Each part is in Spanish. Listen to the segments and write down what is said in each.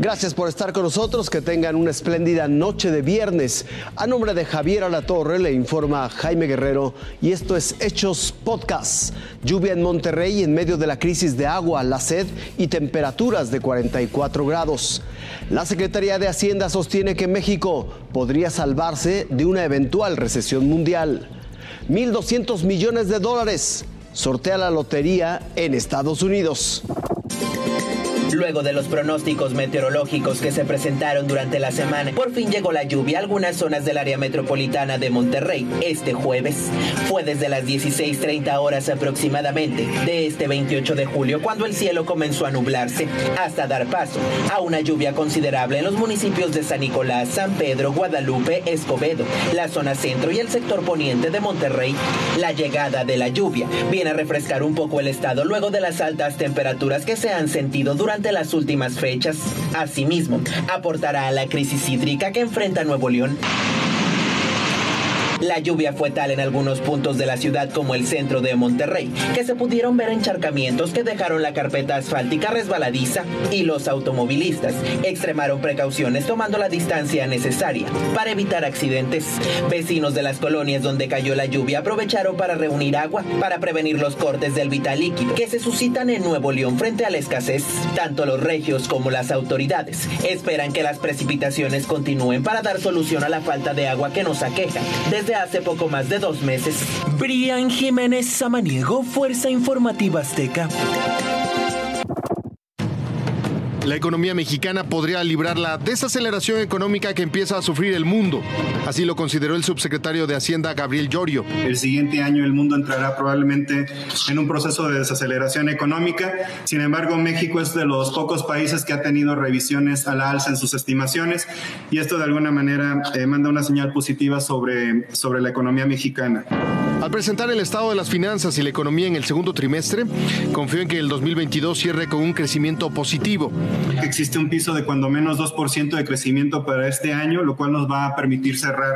Gracias por estar con nosotros, que tengan una espléndida noche de viernes. A nombre de Javier Alatorre le informa Jaime Guerrero y esto es Hechos Podcast. Lluvia en Monterrey en medio de la crisis de agua, la sed y temperaturas de 44 grados. La Secretaría de Hacienda sostiene que México podría salvarse de una eventual recesión mundial. 1.200 millones de dólares sortea la lotería en Estados Unidos. Luego de los pronósticos meteorológicos que se presentaron durante la semana, por fin llegó la lluvia a algunas zonas del área metropolitana de Monterrey este jueves. Fue desde las 16.30 horas aproximadamente de este 28 de julio cuando el cielo comenzó a nublarse hasta dar paso a una lluvia considerable en los municipios de San Nicolás, San Pedro, Guadalupe, Escobedo, la zona centro y el sector poniente de Monterrey. La llegada de la lluvia viene a refrescar un poco el estado luego de las altas temperaturas que se han sentido durante de las últimas fechas. Asimismo, aportará a la crisis hídrica que enfrenta Nuevo León. La lluvia fue tal en algunos puntos de la ciudad como el centro de Monterrey, que se pudieron ver encharcamientos que dejaron la carpeta asfáltica resbaladiza y los automovilistas extremaron precauciones tomando la distancia necesaria para evitar accidentes. Vecinos de las colonias donde cayó la lluvia aprovecharon para reunir agua para prevenir los cortes del vital líquido que se suscitan en Nuevo León frente a la escasez. Tanto los regios como las autoridades esperan que las precipitaciones continúen para dar solución a la falta de agua que nos aqueja hace poco más de dos meses. Brian Jiménez Samaniego, Fuerza Informativa Azteca. La economía mexicana podría librar la desaceleración económica que empieza a sufrir el mundo. Así lo consideró el subsecretario de Hacienda, Gabriel Llorio. El siguiente año el mundo entrará probablemente en un proceso de desaceleración económica. Sin embargo, México es de los pocos países que ha tenido revisiones a la alza en sus estimaciones y esto de alguna manera eh, manda una señal positiva sobre, sobre la economía mexicana. Al presentar el estado de las finanzas y la economía en el segundo trimestre, confió en que el 2022 cierre con un crecimiento positivo. Existe un piso de cuando menos 2% de crecimiento para este año, lo cual nos va a permitir cerrar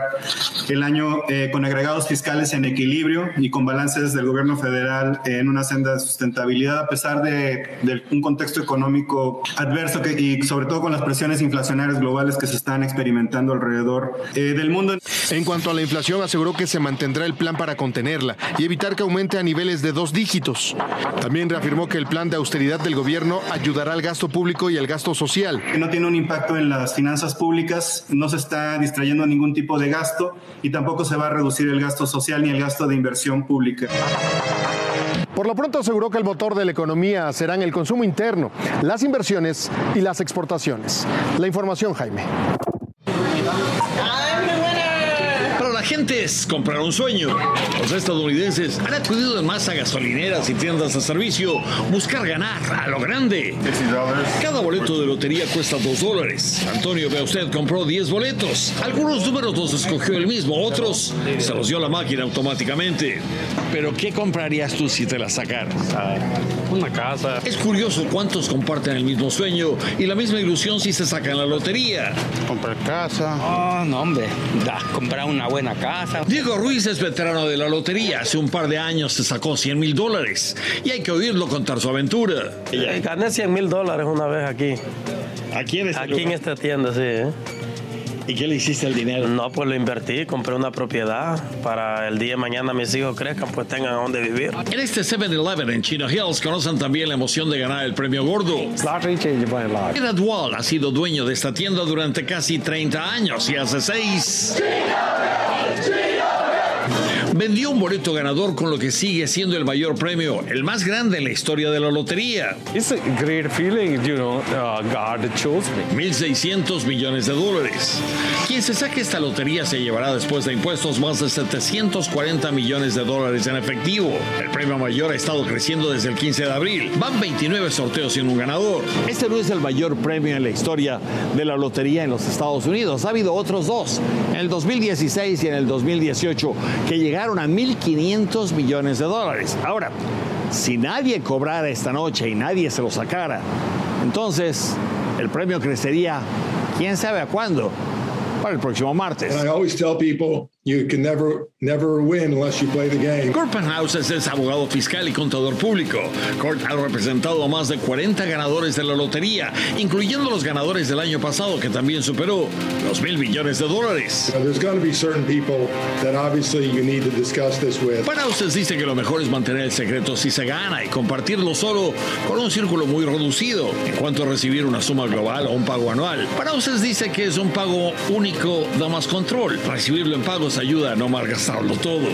el año eh, con agregados fiscales en equilibrio y con balances del gobierno federal en una senda de sustentabilidad a pesar de, un contexto económico adverso que, y sobre todo con las presiones inflacionarias globales que se están experimentando alrededor eh, del mundo. En cuanto a la inflación, aseguró que se mantendrá el plan para y evitar que aumente a niveles de dos dígitos. También reafirmó que el plan de austeridad del gobierno ayudará al gasto público y el gasto social. No tiene un impacto en las finanzas públicas, no se está distrayendo ningún tipo de gasto y tampoco se va a reducir el gasto social ni el gasto de inversión pública. Por lo pronto aseguró que el motor de la economía serán el consumo interno, las inversiones y las exportaciones. La información, Jaime. Agentes comprar un sueño. Los estadounidenses han acudido en masa a gasolineras y tiendas de servicio buscar ganar a lo grande. Cada boleto de lotería cuesta 2 dólares. Antonio, vea usted, compró 10 boletos. Algunos números los escogió él mismo, otros se los dio la máquina automáticamente. Pero ¿qué comprarías tú si te la sacaras? Una casa. Es curioso cuántos comparten el mismo sueño y la misma ilusión si se sacan la lotería. Comprar casa. Oh, no, hombre. Da, comprar una buena casa. Diego Ruiz es veterano de la lotería. Hace un par de años se sacó 100 mil dólares. Y hay que oírlo contar su aventura. Eh, gané 100 mil dólares una vez aquí. ¿Aquí en, este aquí en esta tienda, sí. ¿eh? ¿Y qué le hiciste el dinero? No, pues lo invertí, compré una propiedad para el día de mañana mis hijos crezcan, pues tengan a dónde vivir. En este 7-Eleven en Chino Hills conocen también la emoción de ganar el premio gordo. Edward Wall ha sido dueño de esta tienda durante casi 30 años y hace 6 vendió un boleto ganador con lo que sigue siendo el mayor premio, el más grande en la historia de la lotería. It's a great feeling, you know, uh, God chose me. 1.600 millones de dólares. Quien se saque esta lotería se llevará después de impuestos más de 740 millones de dólares en efectivo. El premio mayor ha estado creciendo desde el 15 de abril. Van 29 sorteos sin un ganador. Este no es el mayor premio en la historia de la lotería en los Estados Unidos. Ha habido otros dos, en el 2016 y en el 2018, que llegaron a 1.500 millones de dólares. Ahora, si nadie cobrara esta noche y nadie se lo sacara, entonces el premio crecería, quién sabe a cuándo, para el próximo martes. You can never, never win unless you play the game. Kurt Penhauses es abogado fiscal y contador público. Kurt ha representado a más de 40 ganadores de la lotería, incluyendo los ganadores del año pasado, que también superó los mil millones de dólares. You know, there's going to be certain people that obviously you need to discuss this with. Penhauses dice que lo mejor es mantener el secreto si se gana y compartirlo solo con un círculo muy reducido en cuanto a recibir una suma global o un pago anual. Penhauses dice que es un pago único, da más control. Recibirlo en pagos ayuda a no malgastarlo todo.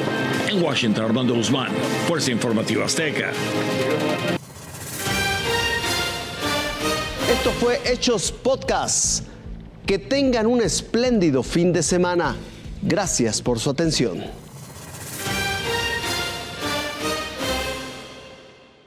En Washington, Armando Guzmán, Fuerza Informativa Azteca. Esto fue Hechos Podcast. Que tengan un espléndido fin de semana. Gracias por su atención.